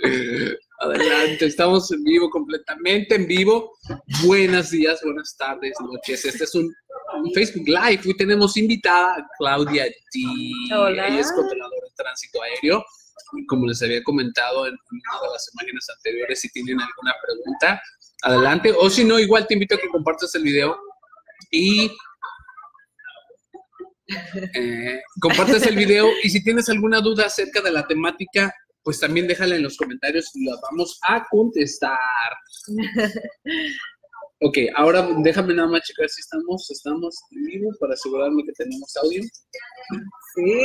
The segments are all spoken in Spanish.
Adelante, estamos en vivo, completamente en vivo. Buenos días, buenas tardes, noches. Este es un, Facebook Live. Hoy tenemos invitada a Claudia G. Hola. Ella es controladora de tránsito aéreo. Como les había comentado en una de las imágenes anteriores, si tienen alguna pregunta, adelante. O si no, igual te invito a que compartas el video y eh, compartes el video y si tienes alguna duda acerca de la temática, pues también déjala en los comentarios y la vamos a contestar. Ok, ahora déjame nada más checar si estamos, estamos en vivo para asegurarme que tenemos audio. Sí.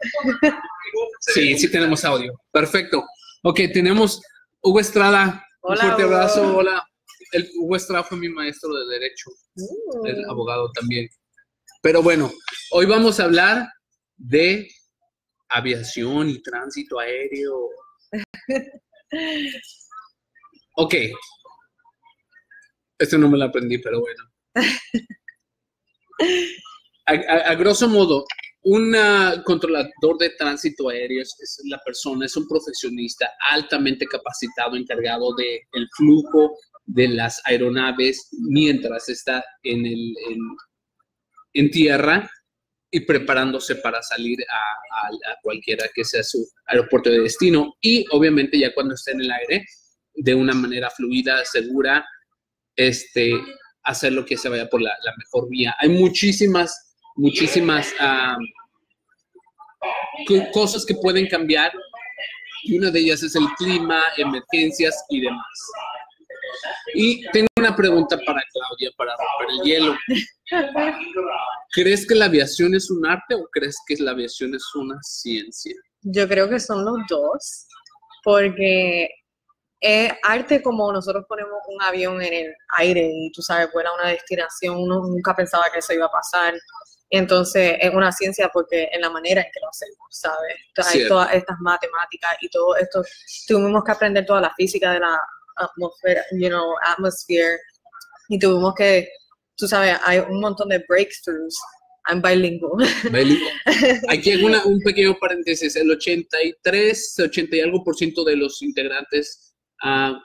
Sí, sí tenemos audio. Perfecto. Ok, tenemos Hugo Estrada. Un fuerte Hugo. abrazo. Hola. El, Hugo Estrada fue mi maestro de Derecho. Mm. el abogado también. Pero bueno, hoy vamos a hablar de aviación y tránsito aéreo. Ok. Este no me lo aprendí, pero bueno. A, grosso modo, un controlador de tránsito aéreo es, la persona, es un profesionista altamente capacitado, encargado del el flujo de las aeronaves mientras está en, el, en, en tierra y preparándose para salir a, cualquiera que sea su aeropuerto de destino. Y obviamente ya cuando esté en el aire, de una manera fluida, segura, este, hacer lo que se vaya por la, mejor vía. Hay muchísimas, muchísimas co- cosas que pueden cambiar y una de ellas es el clima, emergencias y demás. Y tengo una pregunta para Claudia, para romper el hielo. ¿Crees que la aviación es un arte o crees que la aviación es una ciencia? Yo creo que son los dos, porque es arte como nosotros ponemos un avión en el aire y tú sabes, vuela a una destinación, uno nunca pensaba que eso iba a pasar. Entonces es una ciencia porque en la manera en que lo hacemos, ¿sabes? Hay Cierto. todas estas matemáticas y todo esto. Tuvimos que aprender toda la física de la atmósfera, you know, atmosphere, y tuvimos que, tú sabes, hay un montón de breakthroughs. I'm bilingual. Beli. Aquí hay una- un pequeño paréntesis. El 83, 80 y algo por ciento de los integrantes ah,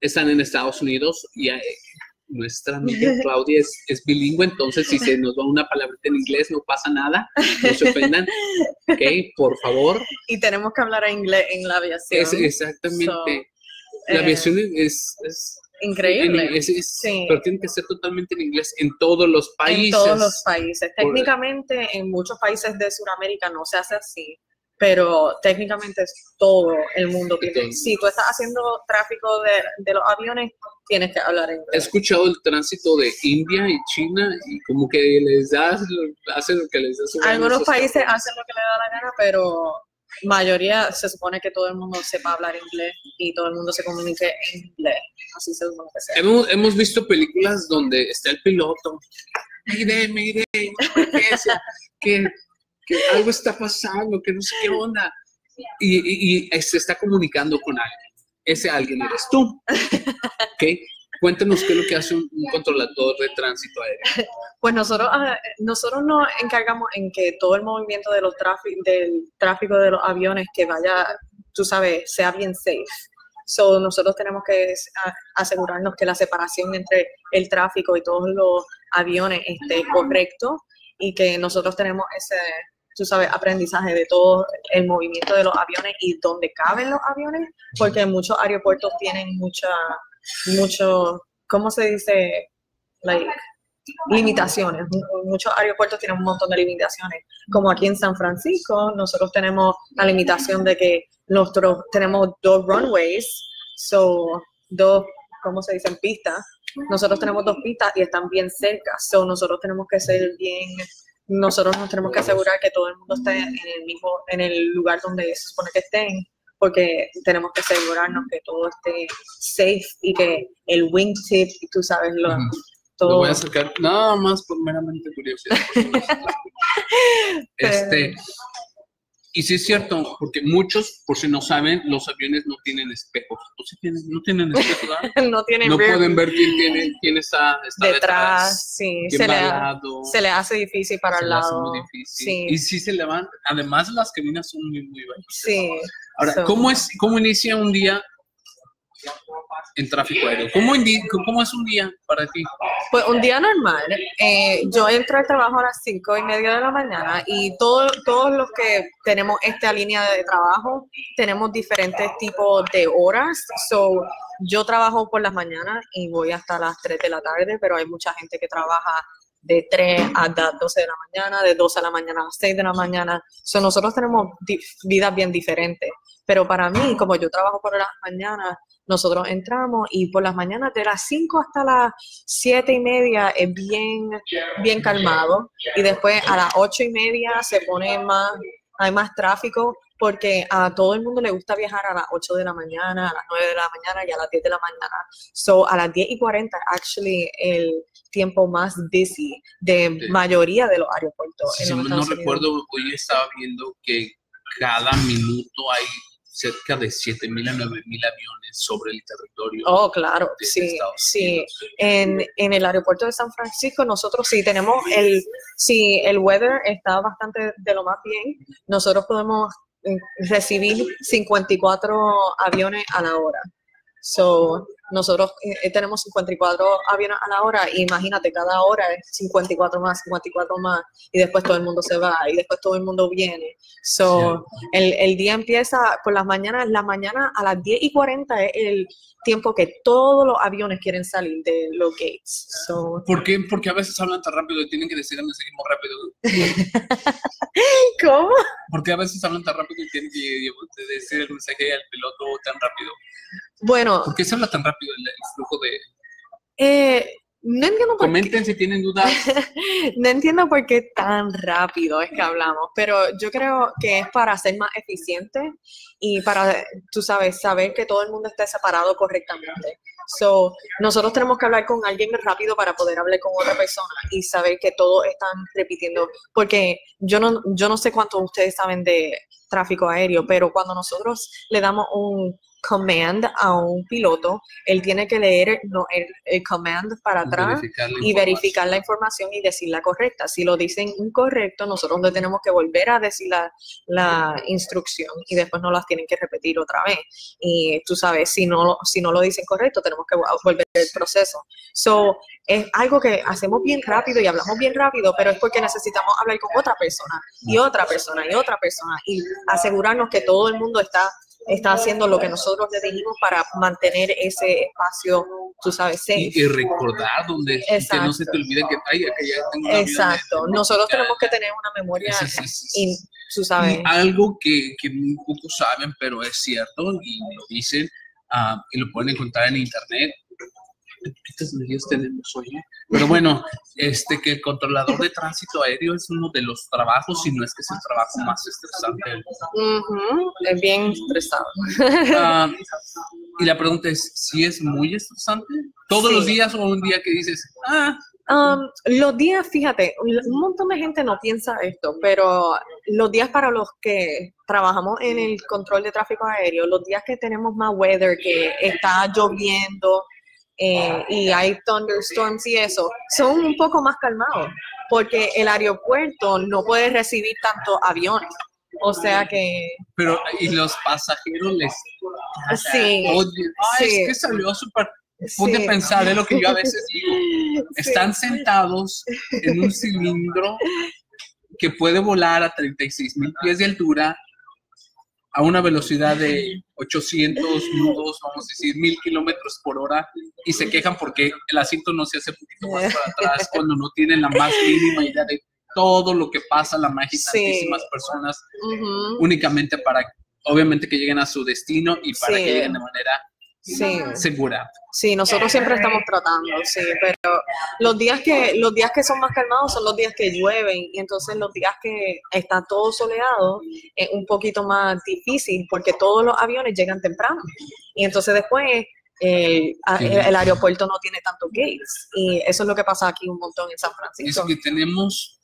están en Estados Unidos y eh, nuestra amiga Claudia es, es bilingüe, entonces si se nos va una palabrita en inglés no pasa nada, no se ofendan, ¿ok? Por favor. y tenemos que hablar inglés en la aviación. Es exactamente. La eh, aviación es, es- Increíble. en- es- es- Sí. pero tiene que ser totalmente en inglés en todos los países. En todos los países. Por- Técnicamente, en muchos países de Sudamérica no se hace así, pero técnicamente es todo el mundo. Tiene, si tú estás haciendo tráfico de, de los aviones, tienes que hablar He inglés. escuchado el tránsito de India y China y como que les da, hacen lo que les da su Algunos países hacen lo que les da la gana, pero mayoría se supone que todo el mundo sepa hablar inglés y todo el mundo se comunique en inglés. Así se supone que sea. Hemos, hemos visto películas donde está el piloto, mire, mire, que, que algo está pasando, que no sé qué onda. Y, y- y se está comunicando con alguien. Ese alguien eres tú. ¿Ok? Cuéntanos qué es lo que hace un, un controlador de tránsito aéreo. Pues nosotros, ah, nosotros nos encargamos en que todo el movimiento de los del tráfico de los aviones que vaya, tú sabes, sea bien safe. So, nosotros tenemos que asegurarnos que la separación entre el tráfico y todos los aviones esté correcto y que nosotros tenemos ese, tú sabes, aprendizaje de todo el movimiento de los aviones y dónde caben los aviones, porque muchos aeropuertos tienen mucha, mucho, ¿cómo se dice? Like, limitaciones. Mu- Muchos aeropuertos tienen un montón de limitaciones. Como aquí en San Francisco, nosotros tenemos la limitación de que nosotros tenemos dos runways, so, dos, ¿cómo se dicen? Pistas. Nosotros tenemos dos pistas y están bien cerca, so nosotros tenemos que ser bien, nosotros nos tenemos que asegurar que todo el mundo esté en el mismo, en el lugar donde se supone que estén, porque tenemos que asegurarnos que todo esté safe y que el wingtip, tú sabes, lo. Lo todo. voy a acercar nada más por meramente curiosidad. este, Y sí es cierto, porque muchos, por si no saben, los aviones no tienen espejos. ¿O sí tienen? No tienen espejos, ¿verdad? no tienen No pueden ver quién, tiene, quién está, está detrás. detrás, sí, quién se va le, al lado. se le hace difícil para se el le hace lado. muy difícil. Sí, Y sí se le van. Además, las cabinas son muy, muy bajas. sí. Ahora, So- ¿cómo, es, ¿cómo inicia un día en tráfico aéreo? ¿Cómo, indi- ¿Cómo es un día para ti? Pues un día normal, eh, yo entro al trabajo a las cinco y media de la mañana y todo- todos los que tenemos esta línea de trabajo tenemos diferentes tipos de horas. So, yo trabajo por las mañanas y voy hasta las 3 de la tarde, pero hay mucha gente que trabaja de 3 a las 12 de la mañana, de 12 de la mañana a las 6 de la mañana. So, nosotros tenemos di- vidas bien diferentes. Pero para mí, como yo trabajo por las mañanas, nosotros entramos y por las mañanas de las 5 hasta las 7 y media es bien, bien calmado. Y después a las 8 y media se pone más, hay más tráfico porque a todo el mundo le gusta viajar a las 8 de la mañana, a las 9 de la mañana y a las 10 de la mañana. So a las 10 y 40, actually, el tiempo más busy de Sí. mayoría de los aeropuertos. en Si los no Unidos. recuerdo, hoy estaba viendo que cada minuto hay cerca de 7.000 a 9.000 aviones sobre el territorio. Oh, claro, de sí, Estados sí. En, en el aeropuerto de San Francisco nosotros sí tenemos el, si el weather está bastante de lo más bien, nosotros podemos eh, recibir 54 aviones a la hora. So, nosotros eh, tenemos 54 aviones a la hora, y imagínate, cada hora es 54 más, 54 más, y después todo el mundo se va, y después todo el mundo viene. So, el, el día empieza por las mañanas, la mañana a las 10 y 40 es el tiempo que todos los aviones quieren salir de los gates. So, ¿Por qué? Porque a veces hablan tan rápido y tienen que decir el muy rápido. ¿Cómo? ¿Por qué a veces hablan tan rápido y tienen que decir el mensaje al piloto tan rápido? Bueno, ¿Por qué se habla tan rápido el, el flujo de...? eh, no entiendo por qué. Comenten si tienen dudas. No entiendo por qué tan rápido es que hablamos, pero yo creo que es para ser más eficiente y para, tú sabes, saber que todo el mundo esté separado correctamente. So, nosotros tenemos que hablar con alguien rápido para poder hablar con otra persona y saber que todos están repitiendo, porque yo no, yo no sé cuánto ustedes saben de tráfico aéreo, pero cuando nosotros le damos un command a un piloto, él tiene que leer no, el, el command para atrás Verificar y verificar la información y decir la correcta. Si lo dicen incorrecto, nosotros le tenemos que volver a decir la, la instrucción y después no las tienen que repetir otra vez. Y tú sabes, si no, lo- si no lo dicen correcto, tenemos que vo- volver el proceso. So, es algo que hacemos bien rápido y hablamos bien rápido, pero es porque necesitamos hablar con otra persona y otra persona y otra persona y asegurarnos que todo el mundo está está haciendo lo que nosotros le dijimos para mantener ese espacio, tú sabes, safe. Y, y recordar donde que no se te olvide que ay, que ya tengo una Exacto. Nosotros tenemos que tener una memoria es- es- y tú sabes. Algo que, que muy pocos saben, pero es cierto, y lo dicen, ah, y lo pueden encontrar en internet. ¿Qué poquitas medidas tenemos hoy? eh? Pero bueno, este que el controlador de tránsito aéreo es uno de los trabajos, si no es que es el trabajo más estresante. mundo. Ujú, Es bien estresado. Ah, y la pregunta es, ¿si es muy estresante? ¿Todos Sí. los días o un día que dices, ah, Um, los días, fíjate, un montón de gente no piensa esto, pero los días para los que trabajamos en el control de tráfico aéreo, los días que tenemos más weather, que está lloviendo eh, y hay thunderstorms y eso, son un poco más calmados, porque el aeropuerto no puede recibir tantos aviones. O sea que pero y los pasajeros les... sí, ay, sí. es que salió súper... Ponte sí, a pensar, es lo que yo a veces digo. sí. Están sentados en un cilindro que puede volar a 36 mil pies de altura a una velocidad de 800 nudos, vamos a decir, mil kilómetros por hora, y se quejan porque el asiento no se hace un poquito más para atrás cuando no tienen la más mínima idea de todo lo que pasa la magia Sí. tantísimas personas únicamente para, obviamente, que lleguen a su destino y para Sí. que lleguen de manera Sí. segura. Sí, nosotros siempre estamos tratando, sí, pero los días que los días que son más calmados son los días que llueven y entonces los días que está todo soleado es un poquito más difícil porque todos los aviones llegan temprano y entonces después el, el- el aeropuerto no tiene tantos gates y eso es lo que pasa aquí un montón en San Es Francisco. que tenemos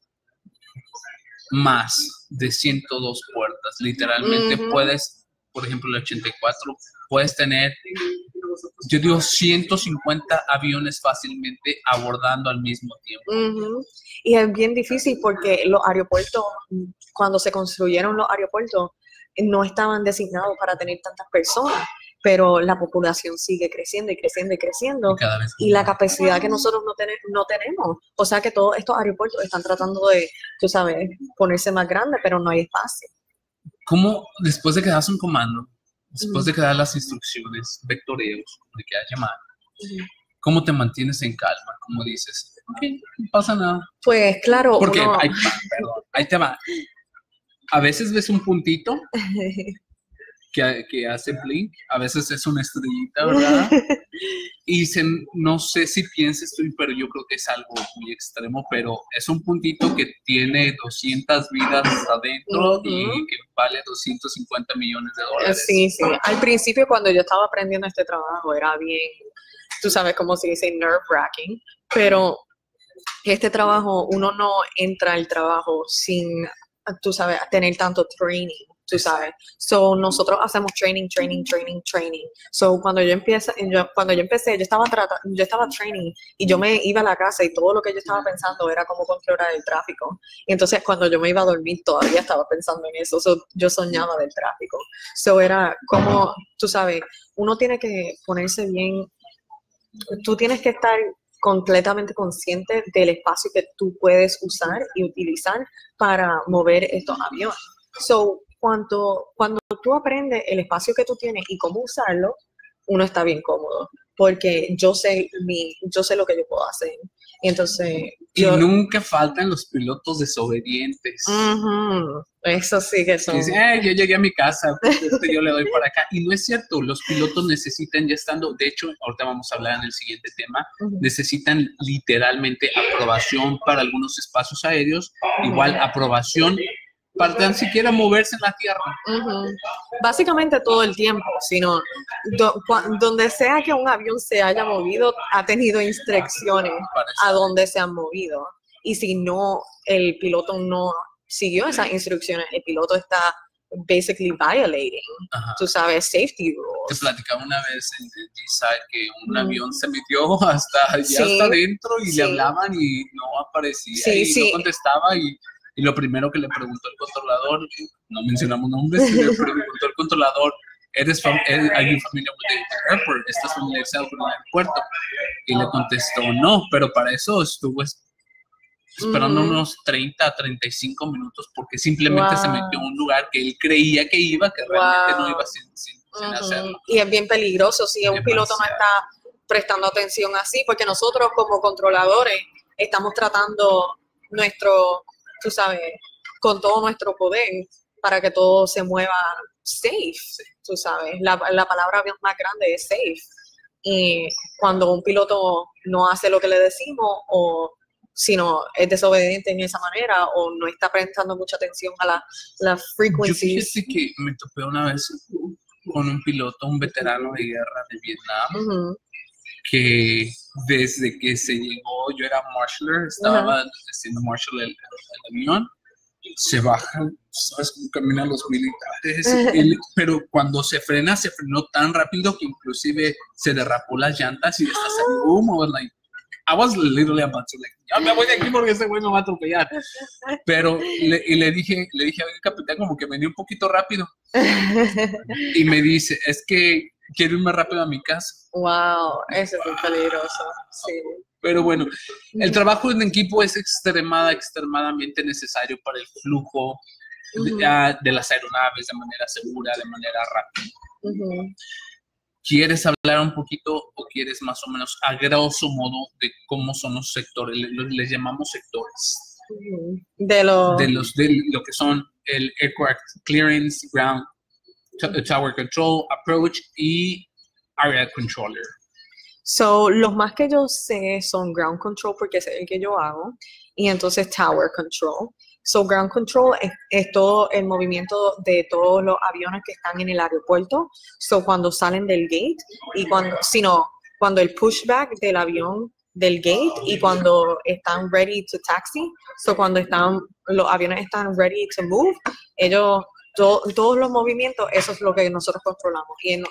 más de 102 puertas. Literalmente puedes, por ejemplo, el 84, puedes tener, yo digo, 150 aviones fácilmente abordando al mismo tiempo. Y es bien difícil porque los aeropuertos, cuando se construyeron los aeropuertos, no estaban designados para tener tantas personas, pero la población sigue creciendo y creciendo y creciendo. Y la capacidad que nosotros no, tene- no tenemos. O sea que todos estos aeropuertos están tratando de, tú sabes, ponerse más grandes, pero no hay espacio. ¿Cómo después de que das un comando, después de que das las instrucciones, vectoreos, como le quieras llamar, cómo te mantienes en calma? ¿Cómo dices? Ok, no pasa nada. Pues claro, Porque, perdón, ahí te va. A veces ves un puntito que, que hace blink, a veces es una estrellita, ¿verdad? Y se- no sé si pienses tú, pero yo creo que es algo muy extremo, pero es un puntito que tiene 200 vidas adentro y Ujú. que vale 250 millones de dólares. Sí, sí. Al principio, cuando yo estaba aprendiendo este trabajo, era bien, tú sabes cómo se dice, nerve wracking, pero este trabajo, uno no entra al trabajo sin, tú sabes, tener tanto training, tú sabes. So, nosotros hacemos training, training, training, training. So, cuando yo empiezo, yo, cuando yo empecé, yo estaba trata, yo estaba training y yo me iba a la casa y todo lo que yo estaba pensando era cómo controlar el tráfico. Y entonces cuando yo me iba a dormir todavía estaba pensando en eso. So, yo soñaba del tráfico. So, era como, tú sabes, uno tiene que ponerse bien, tú tienes que estar completamente consciente del espacio que tú puedes usar y utilizar para mover estos aviones. So, cuando, cuando tú aprendes el espacio que tú tienes y cómo usarlo, uno está bien cómodo, porque yo sé, mi, yo sé lo que yo puedo hacer. Y entonces, Y yo, nunca faltan los pilotos desobedientes. Ujú, eso sí que son. dicen, "Eh, yo llegué a mi casa, pues, este, yo le doy para acá. Y no es cierto, los pilotos necesitan, ya estando, de hecho, ahorita vamos a hablar en el siguiente tema, Ujú. necesitan literalmente aprobación para algunos espacios aéreos, igual aprobación para tan siquiera moverse en la tierra. Ujú. Básicamente todo el tiempo, sino do- donde sea que un avión se haya movido, ha tenido instrucciones a dónde se han movido. Y si no, el piloto no siguió esas instrucciones, el piloto está basically violating, Ajá. tú sabes, safety Te rules. platicaba una vez en G-Side que un Ujú. avión se metió hasta, Sí, hasta adentro y sí. le hablaban y no aparecía Sí, y no contestaba y, y lo primero que le preguntó el controlador, no mencionamos nombres, le preguntó el controlador, ¿eres fam are you familiar with the airport? ¿Estás familiarizado con el aeropuerto? Y le contestó no, pero para eso estuvo es- esperando Ujú. unos 30 a 35 minutos porque simplemente se metió a un lugar que él creía que iba, que realmente no iba sin, sin- sin Ujú. hacerlo. Y es bien peligroso si un piloto no está prestando atención así, porque nosotros como controladores estamos tratando nuestro, tú sabes, con todo nuestro poder para que todo se mueva safe, tú sabes. La, la palabra más grande es safe. Y cuando un piloto no hace lo que le decimos o si no es desobediente en esa manera o no está prestando mucha atención a la- las Yo frequencies. fíjate que me topé una vez con un piloto, un veterano de guerra de Vietnam, que desde que se llegó, yo era marshaller, estaba haciendo marshal el, el avión, se bajan, sabes cómo caminan los militares, Él- pero cuando se frena, se frenó tan rápido que inclusive se derrapó las llantas y hasta salió humo, like, I was literally about to like, ya me voy de aquí porque ese güey me va a atropellar. Pero le, y le dije, le dije, oye, capitán, como que venía un poquito rápido. Y me dice, es que quiero ir más rápido a mi casa. Wow, eso es muy peligroso. Sí. Pero bueno, el trabajo en equipo es extremada, extremadamente necesario para el flujo de, las aeronaves de manera segura, de manera rápida. ¿Quieres hablar un poquito o quieres más o menos a grosso modo de cómo son los sectores? Les llamamos sectores. De lo, De los de lo que son el aircraft clearance, ground, tower control, approach y area controller. so, los más que yo sé son ground control porque es el que yo hago y entonces tower control. So, ground control es, es todo el movimiento de todos los aviones que están en el aeropuerto. So, cuando salen del gate y cuando, sino cuando el pushback del avión del gate y cuando están ready to taxi, so cuando están los aviones están ready to move, ellos todos los movimientos, eso es lo que nosotros controlamos. Y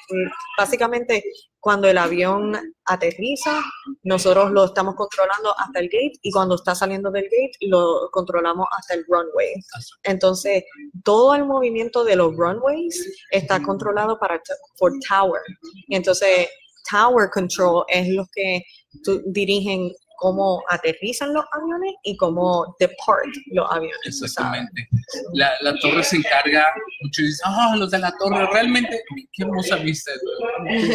básicamente, cuando el avión aterriza, nosotros lo estamos controlando hasta el gate y cuando está saliendo del gate, lo controlamos hasta el runway. Entonces, todo el movimiento de los runways está controlado para por tower. Y entonces, tower control es lo que dirigen cómo aterrizan los aviones y cómo depart los aviones. Exactamente. La, la, torre se encarga, muchos dicen, ah, los de la torre, realmente, qué hermosa vista.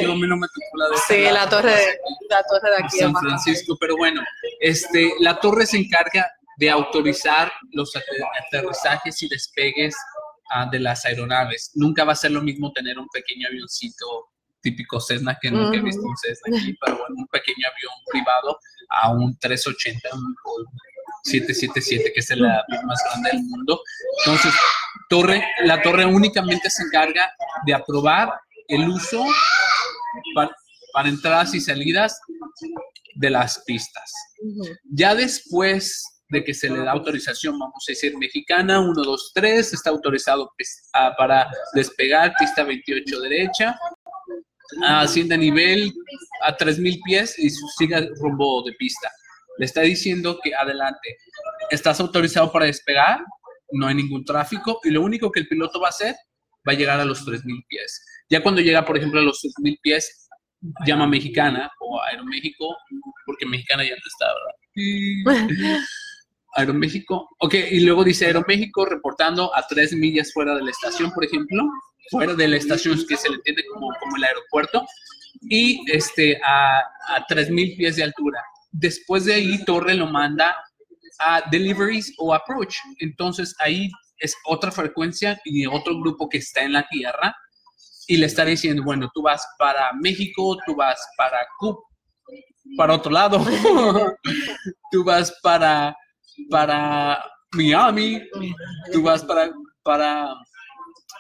Yo a mí no me tocó la de Sí, la torre, la torre de aquí. San Francisco, pero bueno, este, la torre se encarga de autorizar los aterrizajes y despegues ah, de las aeronaves. Nunca va a ser lo mismo tener un pequeño avioncito típico Cessna que nunca he visto un Cessna aquí, pero bueno, un pequeño avión privado a un 380, un 777, que es avión más grande del mundo. Entonces, torre, la torre únicamente se encarga de aprobar el uso para, para entradas y salidas de las pistas. Ya después de que se le da autorización, vamos a decir, mexicana, 1, 2, 3, está autorizado pues, para despegar, pista 28 derecha, asciende a nivel a 3.000 pies y sigue rumbo de pista. Le está diciendo que adelante, estás autorizado para despegar, no hay ningún tráfico y lo único que el piloto va a hacer va a llegar a los 3.000 pies. Ya cuando llega, por ejemplo, a los 3.000 pies, llama Mexicana o Aeroméxico, porque Mexicana ya no está, ¿verdad? Aeroméxico, ok, y luego dice Aeroméxico reportando a 3 millas fuera de la estación, por ejemplo, fuera de la estación que se le entiende como, como el aeropuerto, y este, a, a 3.000 pies de altura. Después de ahí, Torre lo manda a deliveries o approach. Entonces ahí es otra frecuencia y otro grupo que está en la tierra y le está diciendo, bueno, tú vas para México, tú vas para Cuba, para otro lado, tú vas para, para Miami, tú vas para, para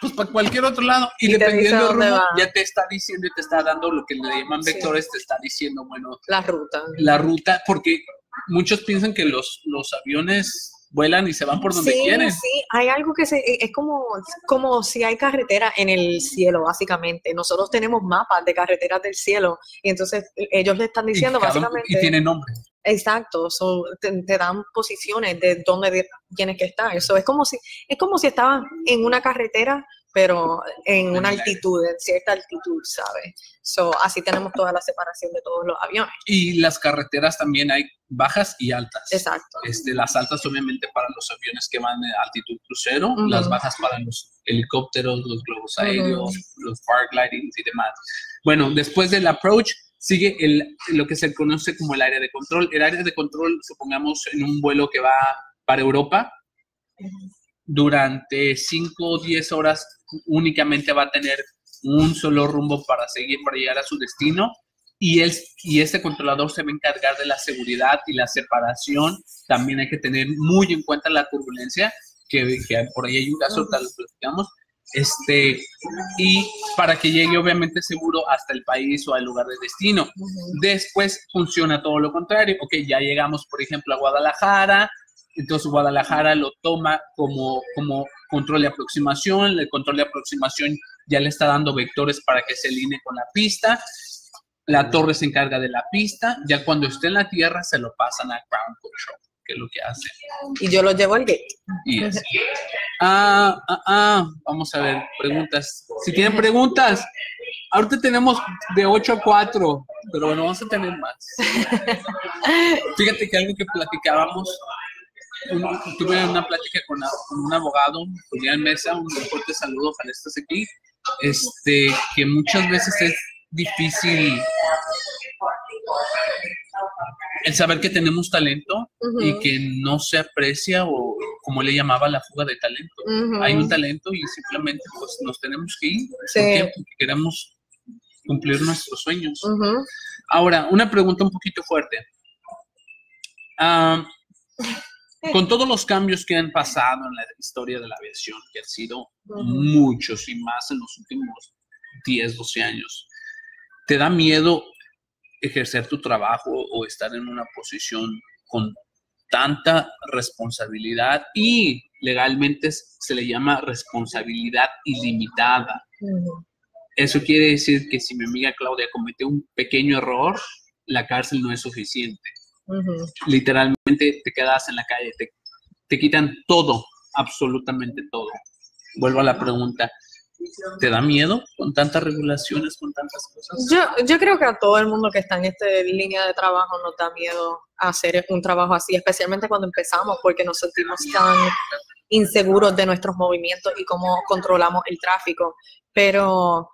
pues para cualquier otro lado. Y, dependiendo del rumbo, ya te está diciendo y te está dando lo que le llaman vectores, te está diciendo, bueno, la ruta. La ruta, porque muchos piensan que los, los aviones vuelan y se van por donde quieren. Sí, hay algo que se, e, es como, como si hay carretera en el cielo, básicamente. Nosotros tenemos mapas de carreteras del cielo y entonces e, ellos le están diciendo básicamente... Y tiene nombre. Exacto, te, dan posiciones de dónde tienes que estar. Eso es como si es como si estabas en una carretera pero en una altitud, en cierta altitud, ¿sabes? So, así tenemos toda la separación de todos los aviones. Y las carreteras también hay bajas y altas. Exacto. Este, las altas obviamente para los aviones que van a altitud crucero, las bajas para los helicópteros, los globos aéreos, los paraglidings y demás. Bueno, después del approach sigue el, lo que se conoce como el área de control. El área de control, supongamos, en un vuelo que va para Europa, durante 5 o 10 horas únicamente va a tener un solo rumbo para seguir, para llegar a su destino. Y, él, y este controlador se va a encargar de la seguridad y la separación. También hay que tener muy en cuenta la turbulencia, que, que por ahí hay un caso, tal lo platicamos. Este, y para que llegue obviamente seguro hasta el país o al lugar de destino. Después funciona todo lo contrario. Ok, ya llegamos, por ejemplo, a Guadalajara, entonces Guadalajara lo toma como, como control de aproximación, el control de aproximación ya le está dando vectores para que se alinee con la pista, la torre se encarga de la pista, ya cuando esté en la tierra se lo pasan a ground control, es lo que hace. Y yo lo llevo al gate. Ah, ah, ah, vamos a ver, preguntas. Si tienen preguntas, ahorita tenemos de 8 a 4, pero bueno, vamos a tener más. Fíjate que algo que platicábamos tuve una plática con, un abogado, Julián Mesa, un fuerte saludo, ojalá estés aquí, este, que muchas veces es difícil el saber que tenemos talento y que no se aprecia o como le llamaba la fuga de talento. Hay un talento y simplemente pues nos tenemos que ir porque queremos cumplir nuestros sueños. Ahora, una pregunta un poquito fuerte. Ah, con todos los cambios que han pasado en la historia de la aviación, que han sido muchos y más en los últimos 10, 12 años, ¿te da miedo ejercer tu trabajo o estar en una posición con tanta responsabilidad y legalmente se le llama responsabilidad ilimitada. Eso quiere decir que si mi amiga Claudia cometió un pequeño error, la cárcel no es suficiente. Literalmente te quedas en la calle, te, te quitan todo, absolutamente todo. Vuelvo a la pregunta, ¿Te da miedo con tantas regulaciones, con tantas cosas? Yo, yo creo que a todo el mundo que está en esta línea de trabajo nos da miedo hacer un trabajo así, especialmente cuando empezamos, porque nos sentimos tan inseguros de nuestros movimientos y cómo controlamos el tráfico. Pero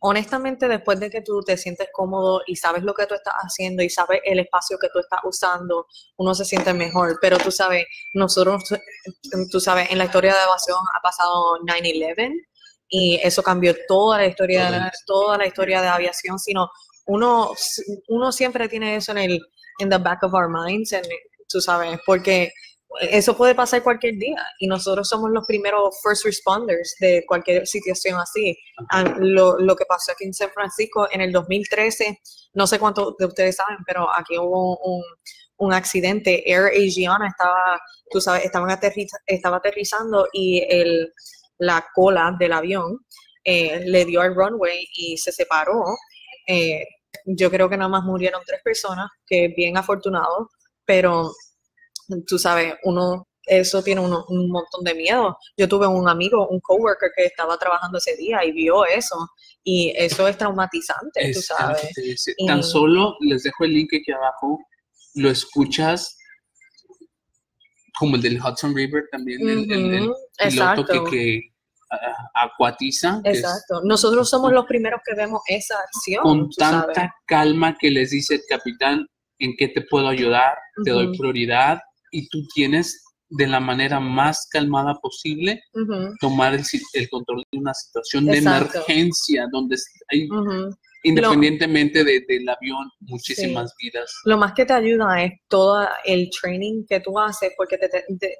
honestamente, después de que tú te sientes cómodo y sabes lo que tú estás haciendo y sabes el espacio que tú estás usando, uno se siente mejor. Pero tú sabes, nosotros, tú sabes, en la historia de evasión ha pasado 9-11 y eso cambió toda la historia, de la, toda la historia de aviación, sino uno, uno siempre tiene eso en el in the back of our minds, tú sabes, porque eso puede pasar cualquier día y nosotros somos los primeros first responders de cualquier situación así. Lo, lo, que pasó aquí en San Francisco en el 2013, no sé cuántos de ustedes saben, pero aquí hubo un, un accidente. Air Asiana estaba, tú sabes, estaban estaba aterrizando y el, la cola del avión, eh, le dio al runway y se separó. Eh, yo creo que nada más murieron tres personas, que es bien afortunado, pero tú sabes, uno, eso tiene un montón de miedo. Yo tuve un amigo, un coworker que estaba trabajando ese día y vio eso, y eso es traumatizante, tú sabes. Tan solo les dejo el link aquí abajo, lo escuchas como el del Hudson River también, el, piloto que, acuatiza. Exacto. Nosotros somos los primeros que vemos esa acción. Con tanta calma que les dice el capitán, ¿en qué te puedo ayudar? Te doy prioridad y tú tienes de la manera más calmada posible tomar el, el, control de una situación de emergencia donde hay independientemente de, del avión, muchísimas vidas. Lo más que te ayuda es todo el training que tú haces, porque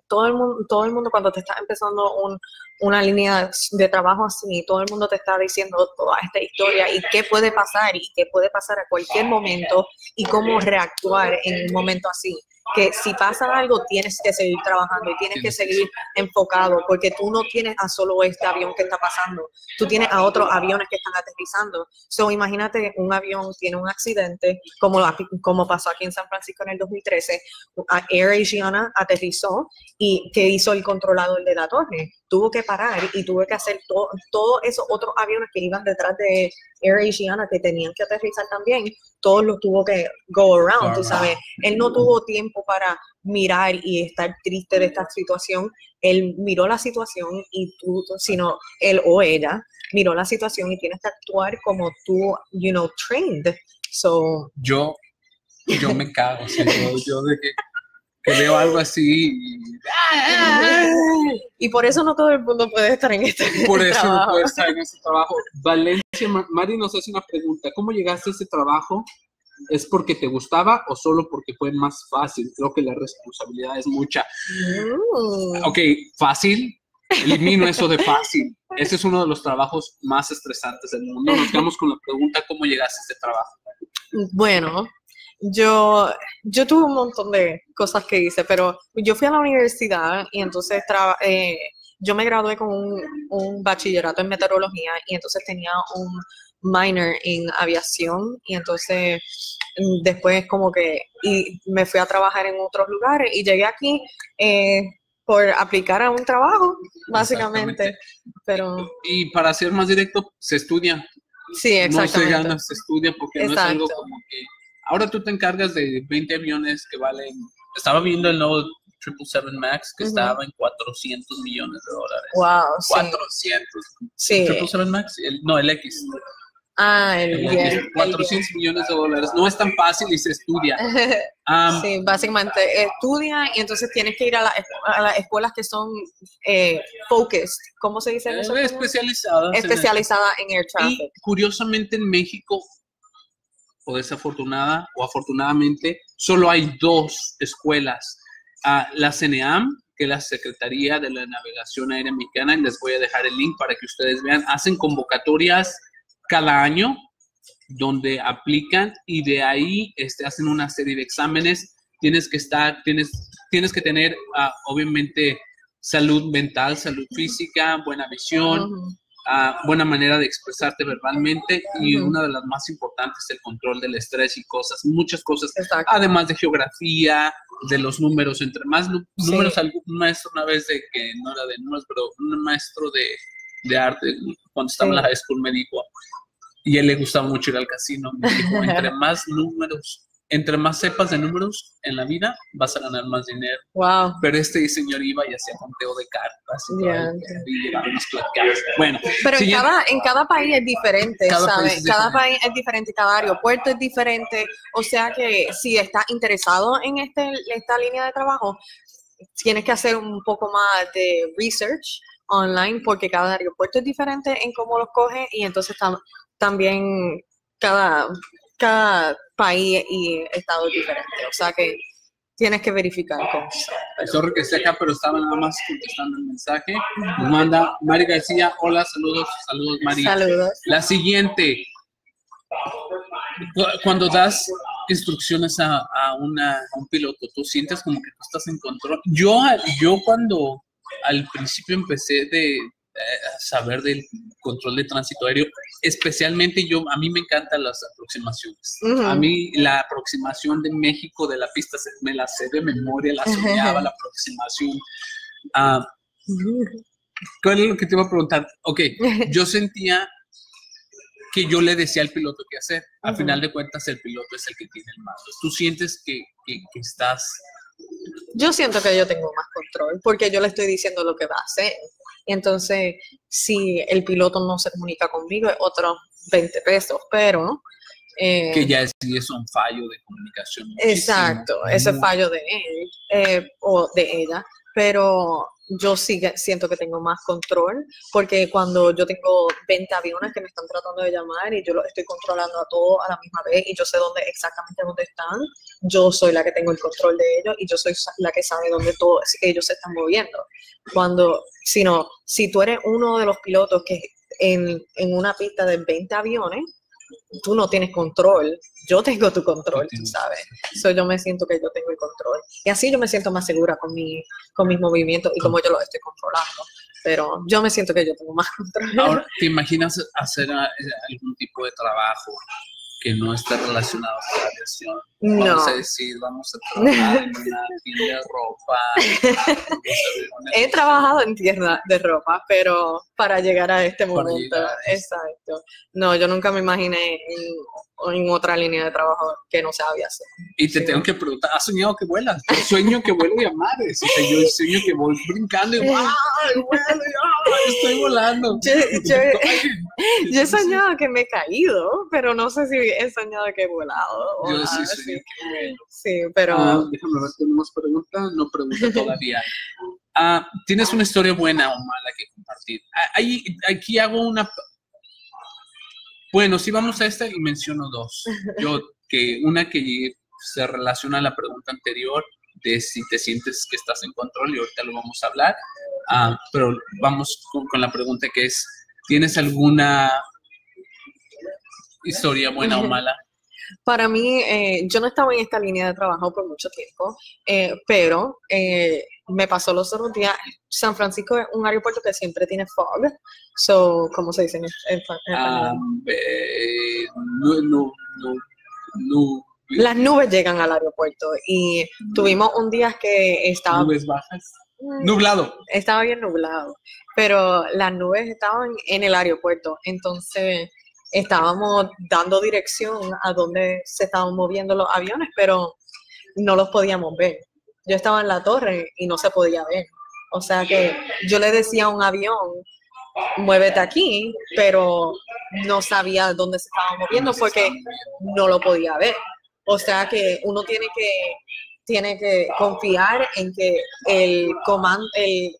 todo, el mundo, todo el mundo cuando te está empezando un, una línea de trabajo así, todo el mundo te está diciendo toda esta historia y qué puede pasar y qué puede pasar a cualquier momento y cómo reactuar en un momento así que si pasa algo tienes que seguir trabajando y tienes que seguir enfocado porque tú no tienes a solo este avión que está pasando, tú tienes a otros aviones que están aterrizando. So, imagínate un avión tiene un accidente como, como pasó aquí en San Francisco en el 2013, Air Asiana aterrizó y que hizo el controlador de la torre tuvo que parar y tuvo que hacer todos esos otros aviones que iban detrás de Air Asiana que tenían que aterrizar también, todos los tuvo que go around, tú sabes. Él no tuvo tiempo para mirar y estar triste de esta situación. Él miró la situación y tú, sino él o ella, miró la situación y tienes que actuar como tú, you know, trained. So, yo, yo me cago, yo de que que veo algo así. Y, por eso no todo el mundo puede estar en este Por eso no puede estar en este trabajo. Valencia, Mari nos hace una pregunta. ¿Cómo llegaste a ese trabajo? ¿Es porque te gustaba o solo porque fue más fácil? Creo que la responsabilidad es mucha. Mm. Ok, fácil. Elimino eso de fácil. Ese es uno de los trabajos más estresantes del mundo. Nos quedamos con la pregunta, ¿cómo llegaste a este trabajo? Bueno, yo, yo tuve un montón de cosas que hice, pero yo fui a la universidad y entonces eh, yo me gradué con un, bachillerato en meteorología y entonces tenía un minor en aviación y entonces mm, después como que y me fui a trabajar en otros lugares y llegué aquí eh, por aplicar a un trabajo, básicamente. Pero... Y para ser más directo, se estudia. Sí, exactamente. No se gana, se estudia porque no es algo como que Ahora tú te encargas de 20 aviones que valen. Estaba viendo el nuevo 777 Max que estaba en 400 millones de dólares. Wow, 400. Sí. 777 Max, no, el X. Ah, el, el 400 millones de dólares. No es tan fácil y se estudia. sí, básicamente estudia y entonces tienes que ir a, las escuelas que son eh, focused. ¿Cómo se dice eso? Eh, especializadas. Especializada en, air traffic. Y curiosamente en México o desafortunada o afortunadamente, solo hay dos escuelas. Ah, la CNEAM, que es la Secretaría de la Navegación Aérea Mexicana, y les voy a dejar el link para que ustedes vean, hacen convocatorias cada año donde aplican y de ahí este, hacen una serie de exámenes. Tienes que estar, tienes, tienes que tener, ah, obviamente, salud mental, salud física, buena visión, ah, buena manera de expresarte verbalmente y una de las más importantes, el control del estrés y cosas, muchas cosas, además de geografía, de los números, entre más números, algún maestro una vez de que no era de números, pero un maestro de, de arte, cuando estaba en la high school me dijo, y él le gustaba mucho ir al casino, me dijo, entre más números entre más sepas de números en la vida, vas a ganar más dinero. Wow. Pero este señor iba y hacía conteo de cartas y, llevaba unas Bueno, pero en cada, en cada país es diferente, ¿sabes? cada país es diferente, cada aeropuerto es diferente. O sea que si estás interesado en este, esta línea de trabajo, tienes que hacer un poco más de research online porque cada aeropuerto es diferente en cómo los coge y entonces también cada cada país y estado es diferente. O sea que tienes que verificar con eso. Sorry que esté acá, pero estaba nada más contestando el mensaje. Nos manda Mari García. Hola, saludos, saludos, Mari. Saludos. La siguiente. Cuando das instrucciones a, a, una, a un piloto, tú sientes como que tú estás en control. Yo, yo cuando al principio empecé de, saber del control de tránsito aéreo, especialmente yo, a mí me encantan las aproximaciones. A mí la aproximación de México de la pista me la sé de memoria, la soñaba la aproximación. Ah, ¿Cuál es lo que te iba a preguntar? Ok, yo sentía que yo le decía al piloto qué hacer. Al final de cuentas, el piloto es el que tiene el mando. ¿Tú sientes que, que, que estás yo siento que yo tengo más control porque yo le estoy diciendo lo que va a hacer. Y entonces, si el piloto no se comunica conmigo, es otros 20 pesos, pero... Eh, que ya es, es un fallo de comunicación. Exacto, ese fallo de él eh, o de ella, pero yo sí siento que tengo más control, porque cuando yo tengo 20 aviones que me están tratando de llamar y yo los estoy controlando a todos a la misma vez y yo sé dónde exactamente dónde están, yo soy la que tengo el control de ellos y yo soy la que sabe dónde todos ellos se están moviendo. Cuando, si no, si tú eres uno de los pilotos que en, en una pista de 20 aviones, tú no tienes control, yo tengo tu control, ¿sabes? So, yo me siento que yo tengo el control. Y así yo me siento más segura con, mi, con mis movimientos y como yo los estoy controlando. Pero yo me siento que yo tengo más control. Ahora, ¿te imaginas hacer eh, algún tipo de trabajo que no esté relacionado con la aviación. Vamos a decir, vamos a trabajar en una tienda de ropa. He trabajado en tienda de ropa, pero para llegar a este momento, exacto. No, yo nunca me imaginé en, otra línea de trabajo que no sea aviación. Y te tengo que preguntar, ¿has soñado que vuelas? Yo sueño que vuelo y a mares. O sea, yo sueño que voy brincando y ¡ay, vuelo! estoy volando! Yo, he soñado que me he caído, pero no sé si he soñado que he volado. Yo sí soñé que vuelo. Sí, pero... Ah, déjame ver, ¿tenemos pregunta? No pregunta todavía. Ah, ¿Tienes una historia buena o mala que compartir? Ah, ahí, aquí hago una... Bueno, sí vamos a esta y menciono dos. Yo, que una que se relaciona a la pregunta anterior de si te sientes que estás en control y ahorita lo vamos a hablar. Ah, pero vamos con, la pregunta que es, ¿tienes alguna historia buena o mala? Para mí, eh, yo no estaba en esta línea de trabajo por mucho tiempo, eh, pero eh, me pasó los otros días. San Francisco es un aeropuerto que siempre tiene fog. So, ¿cómo se dice en, ah, no, no, no, Las nubes llegan al aeropuerto y tuvimos un día que estaba... Nubes bajas. Mm. Nublado. Estaba bien nublado, pero las nubes estaban en el aeropuerto, entonces estábamos dando dirección a dónde se estaban moviendo los aviones, pero no los podíamos ver. Yo estaba en la torre y no se podía ver. O sea que yo le decía a un avión, muévete aquí, pero no sabía dónde se estaba moviendo porque no lo podía ver. O sea que uno tiene que tiene que confiar en que el comando,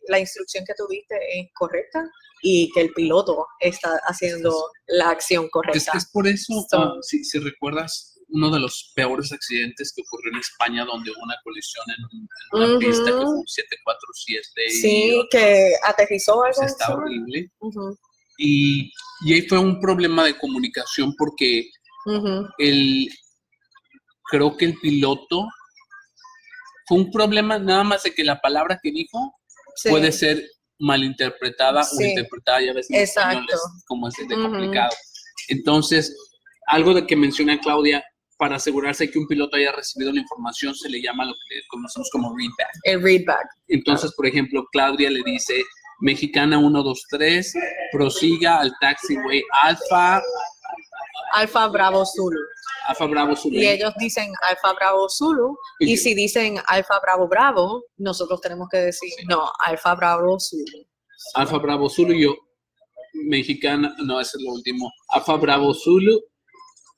la instrucción que tuviste es correcta y que el piloto está haciendo la acción correcta. Es, por eso, si, si, recuerdas, uno de los peores accidentes que ocurrió en España, donde hubo una colisión en, una pista que fue un 747. Sí, que aterrizó algo. Está horrible. y, y ahí fue un problema de comunicación porque el, creo que el piloto fue un problema nada más de que la palabra que dijo Sí. puede ser malinterpretada o interpretada, ya ves, en español Exacto. es como es de complicado. Entonces, algo de que menciona Claudia, para asegurarse que un piloto haya recibido la información, se le llama lo que conocemos como readback. El readback. Entonces, por ejemplo, Claudia le dice, Mexicana 123, prosiga al taxiway Alfa, Alfa Bravo Zulu. Alfa Bravo Zulu. Y ellos dicen Alfa Bravo Zulu. Y Y- si dicen Alfa Bravo Bravo, nosotros tenemos que decir, no, Alfa Bravo Zulu. Alfa Bravo Zulu, yo, mexicana, no, ese es lo último. Alfa Bravo Zulu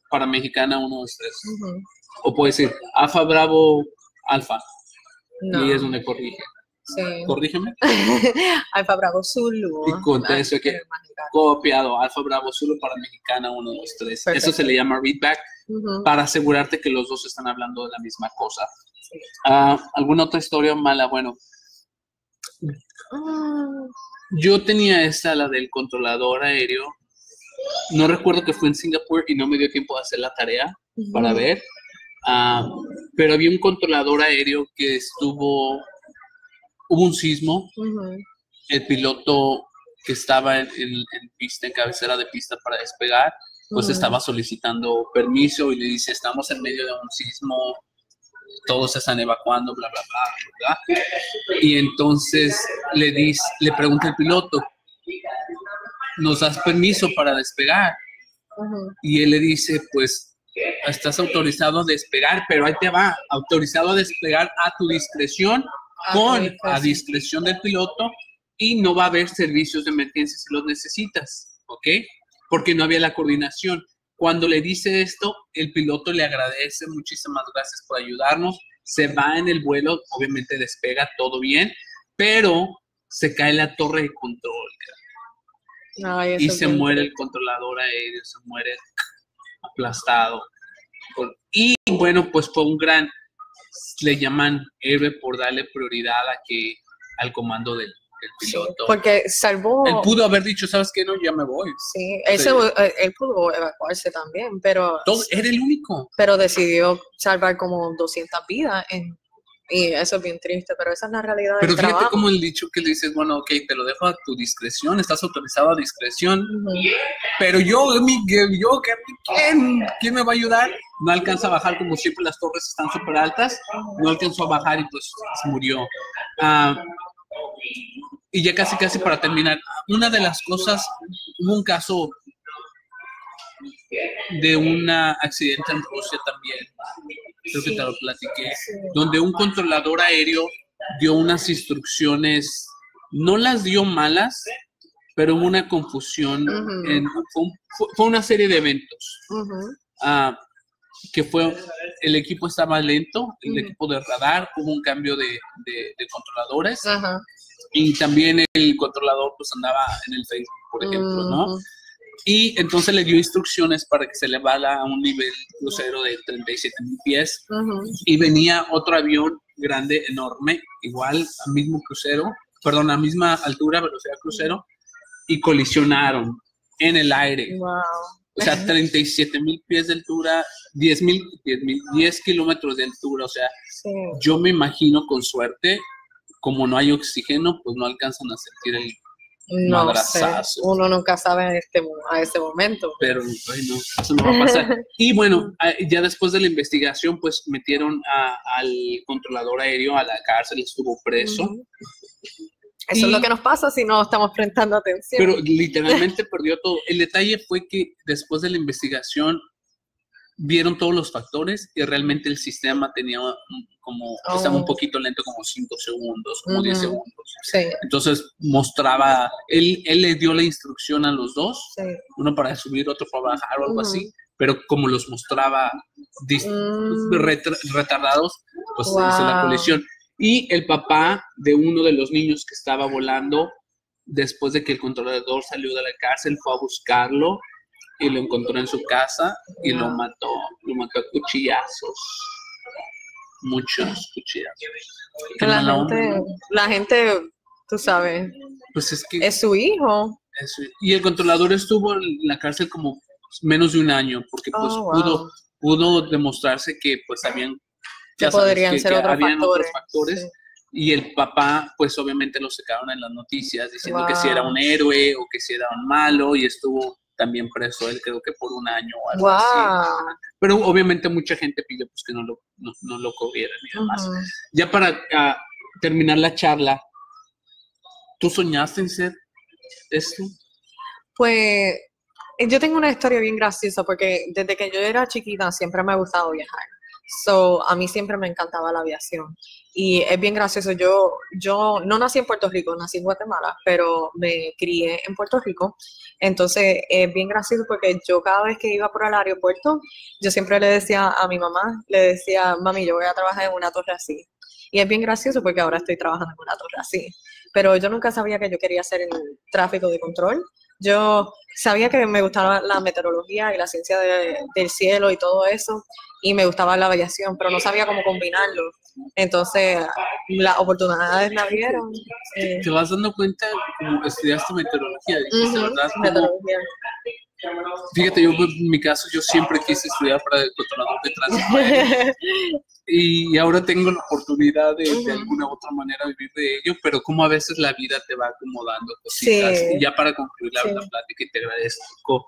para mexicana 123. Ujú. O puede decir Alfa Bravo Alfa. No. Y es donde corrige. Sí. Corrígeme. Alfa Bravo Zulu. Y contesta Ah, que-. Copiado. Alfa Bravo Zulu para mexicana 123. Eso Perfecto. se le llama readback Ujú. para asegurarte que los dos están hablando de la misma cosa. Sí. Ah, ¿Alguna otra historia mala? Bueno, Ah, yo tenía esta, la del controlador aéreo. No recuerdo que fue en Singapur y no me dio tiempo de hacer la tarea para ujú. ver. Ah, pero había un controlador aéreo que estuvo, hubo un sismo, Ujú. el piloto que estaba en, en- en pista, en cabecera de pista para despegar, pues Ujú. estaba solicitando permiso y le dice, estamos en medio de un sismo, todos se están evacuando, bla, bla, bla. bla". Y entonces le, dice, le pregunta el piloto, ¿nos das permiso para despegar? Y él le dice, pues estás autorizado a despegar, pero ahí te va, autorizado a despegar a tu discreción, Ah, con sí, pues, a discreción del piloto y no va a haber servicios de emergencia si los necesitas, ¿ok? Porque no había la coordinación. Cuando le dice esto, el piloto le agradece, muchísimas gracias por ayudarnos, se va en el vuelo, obviamente despega todo bien, pero se cae la torre de control Ay, y se bien muere el controlador aéreo, se muere aplastado. Y bueno, pues fue un gran, le llaman héroe por darle prioridad a que, al comando del, del Sí, piloto. porque salvó. Él pudo haber dicho, ¿sabes qué? No, ya me voy. Sí, él, Sí. se- eh, él pudo evacuarse también, pero, Todo, era el único. pero decidió salvar como 200 vidas. En, y eso es bien triste, pero esa es la realidad Pero del fíjate trabajo. como el dicho que le dices, bueno, ok, te lo dejo a tu discreción, estás autorizado a discreción, pero yo, mi, yo, ¿quién, ¿quién me va a ayudar? No alcanza a bajar, como siempre las torres están súper altas, no alcanzó a bajar y pues se murió. Ah, y ya casi, casi para terminar, una de las cosas, hubo un caso de un accidente en Rusia también, creo que te lo platiqué, donde un controlador aéreo dio unas instrucciones, no las dio malas, pero hubo una confusión, en- fue, un- fue- fue una serie de eventos, ah, que fue, el equipo estaba lento, el equipo de radar, hubo un cambio de, de- de controladores, y también el controlador pues andaba en el Facebook, por ejemplo, ¿no? Y entonces le dio instrucciones para que se elevara a un nivel crucero de 37 mil pies Ujú. y venía otro avión grande, enorme, igual al mismo crucero, perdón, a misma altura, velocidad crucero, y colisionaron en el aire. Wow. O sea, 37 mil pies de altura, 10 mil, 10 mil, 10 kilómetros de altura. O sea, Sí. yo me imagino con suerte, como no hay oxígeno, pues no alcanzan a sentir el No sé. Uno nunca sabe en este, a ese momento. pero bueno, eso no va a pasar. Y bueno, ah, ya después de la investigación, pues metieron a- al controlador aéreo a la cárcel, estuvo preso. Eso Y- es lo que nos pasa si no estamos prestando atención. pero literalmente perdió todo. El detalle fue que después de la investigación vieron todos los factores y realmente el sistema tenía como, estaba un Oh. poquito lento, como 5 segundos, como 10 Ujú. segundos. sí, Entonces mostraba, él, él le dio la instrucción a los dos, sí. uno para subir, otro para bajar o algo Ujú. así, pero como los mostraba Mm. retardados, pues se hizo la Wow. colisión. Y el papá de uno de los niños que estaba volando, después de que el controlador salió de la cárcel, fue a buscarlo y lo encontró en su casa y lo mató, lo mató a cuchillazos. Muchos cuchillazos. La gente, la gente, tú sabes, Pues es que es su hijo. Y el controlador estuvo en la cárcel como menos de un año, porque pues Oh, pudo, wow. pudo demostrarse que pues habían, ya sabes, podrían que- ser que otros habían factores. otros factores. sí. Y el papá, pues obviamente lo sacaron en las noticias diciendo que si era un héroe o que si era un malo y estuvo también preso él creo que por un año o algo así. Pero obviamente mucha gente pidió pues que no lo, no, no lo cubrieran y demás. Ujú. Ya para ah, terminar la charla, ¿tú soñaste en ser esto? Pues eh, yo tengo una historia bien graciosa porque desde que yo era chiquita siempre me ha gustado viajar. So, a mí siempre me encantaba la aviación. Y es bien gracioso. Yo, yo no nací en Puerto Rico, nací en Guatemala, pero me crié en Puerto Rico. Entonces, es bien gracioso porque yo cada vez que iba por el aeropuerto, yo siempre le decía a mi mamá, le decía, mami, yo voy a trabajar en una torre así. Y es bien gracioso porque ahora estoy trabajando en una torre así. Pero yo nunca sabía que yo quería hacer en tráfico de control. Yo sabía que me gustaba la meteorología y la ciencia de- del cielo y todo eso, y me gustaba la aviación, pero no sabía cómo combinarlo. Entonces, las oportunidades me abrieron. eh, ¿Te vas dando cuenta como estudiaste meteorología? Dijiste, ujú, ¿verdad? Como- meteorología. Fíjate, yo en mi caso yo siempre quise estudiar para el controlador de tránsito y ahora tengo la oportunidad de, de alguna u otra manera vivir de ello, pero como a veces la vida te va acomodando cositas. Sí. Y ya para concluir la, Sí. la plática y te agradezco,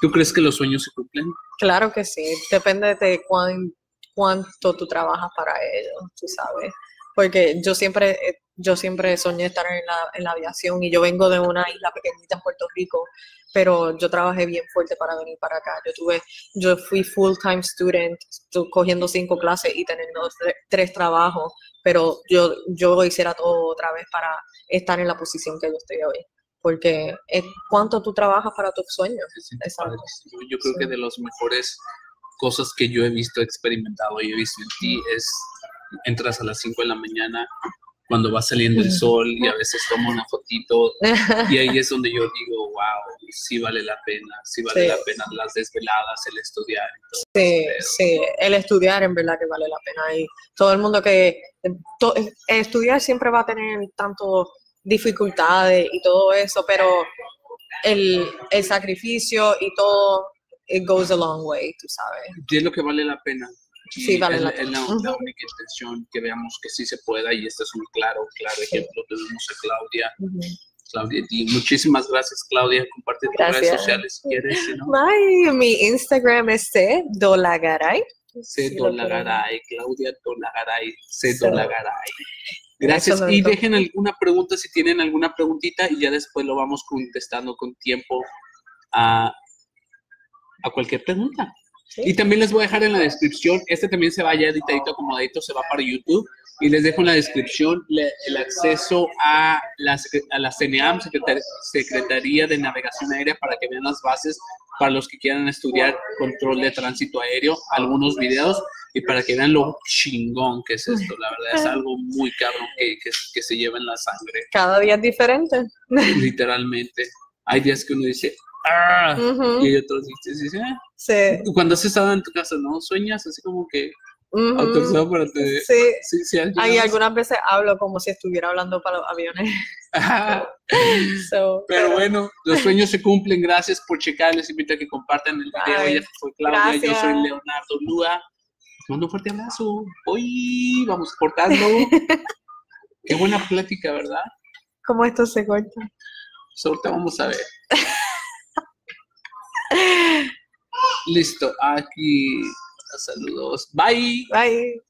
¿tú crees que los sueños se cumplen? Claro que sí, depende de cuán, cuánto tú trabajas para ello, tú sabes. Porque yo siempre, yo siempre soñé estar en la, en la aviación y yo vengo de una isla pequeñita en Puerto Rico, pero yo trabajé bien fuerte para venir para acá. Yo tuve, yo fui full time student, tu- cogiendo cinco clases y teniendo tre- tres trabajos, pero yo, yo hiciera todo otra vez para estar en la posición que yo estoy hoy. Porque es cuánto tú trabajas para tus sueños. Padrísimo. Yo creo Sí. que de las mejores cosas que yo he visto, experimentado y he visto en ti es entras a las 5 de la mañana cuando va saliendo el sol y a veces tomo una fotito y ahí es donde yo digo, wow, sí vale la pena, sí vale Sí. la pena las desveladas, el estudiar. Sí, sí, el estudiar en verdad que vale la pena. Y todo el mundo que to- estudiar siempre va a tener tanto dificultades y todo eso, pero el, el sacrificio y todo, it goes a long way, tú sabes. Y es lo que vale la pena. Sí, vale es, la es la, única intención que veamos que sí se pueda y este es un claro, claro ejemplo. Tenemos a Claudia. Claudia, y muchísimas gracias, Claudia. Comparte tus redes sociales si quieres, si no. Mi Instagram es C Dolagaray. C. Sí. Dolagaray, Claudia Dolagaray, C. So, Dolagaray. Gracias. Y dejen alguna pregunta si tienen alguna preguntita y ya después lo vamos contestando con tiempo a, a cualquier pregunta. Sí. Y también les voy a dejar en la descripción, este también se va ya editadito, acomodadito, se va para YouTube. Y les dejo en la descripción le- el acceso a la, a la CNAM, Secretar- Secretaría de Navegación Aérea, para que vean las bases para los que quieran estudiar control de tránsito aéreo, algunos videos y para que vean lo chingón que es esto. La verdad es algo muy cabrón que, que, que se lleva en la sangre, Cada día es diferente. literalmente. Hay días que uno dice, ¡ah! Y otros días que dice, "Ah". Sí. Cuando has estado en tu casa, ¿no? Sueñas así como que autorizado para te... Sí. Sí, sí, has Ay, llegado a- algunas veces hablo como si estuviera hablando para los aviones. So, Pero bueno, los sueños se cumplen. Gracias por checar. Les invito a que compartan el video. Ay, Ella fue Claudia, yo soy Leonardo Lua. Les mando un fuerte abrazo. Hoy vamos cortando. Qué buena plática, ¿verdad? ¿Cómo esto se corta? Pues ahorita vamos a ver. Listo, aquí. Saludos. Bye. Bye.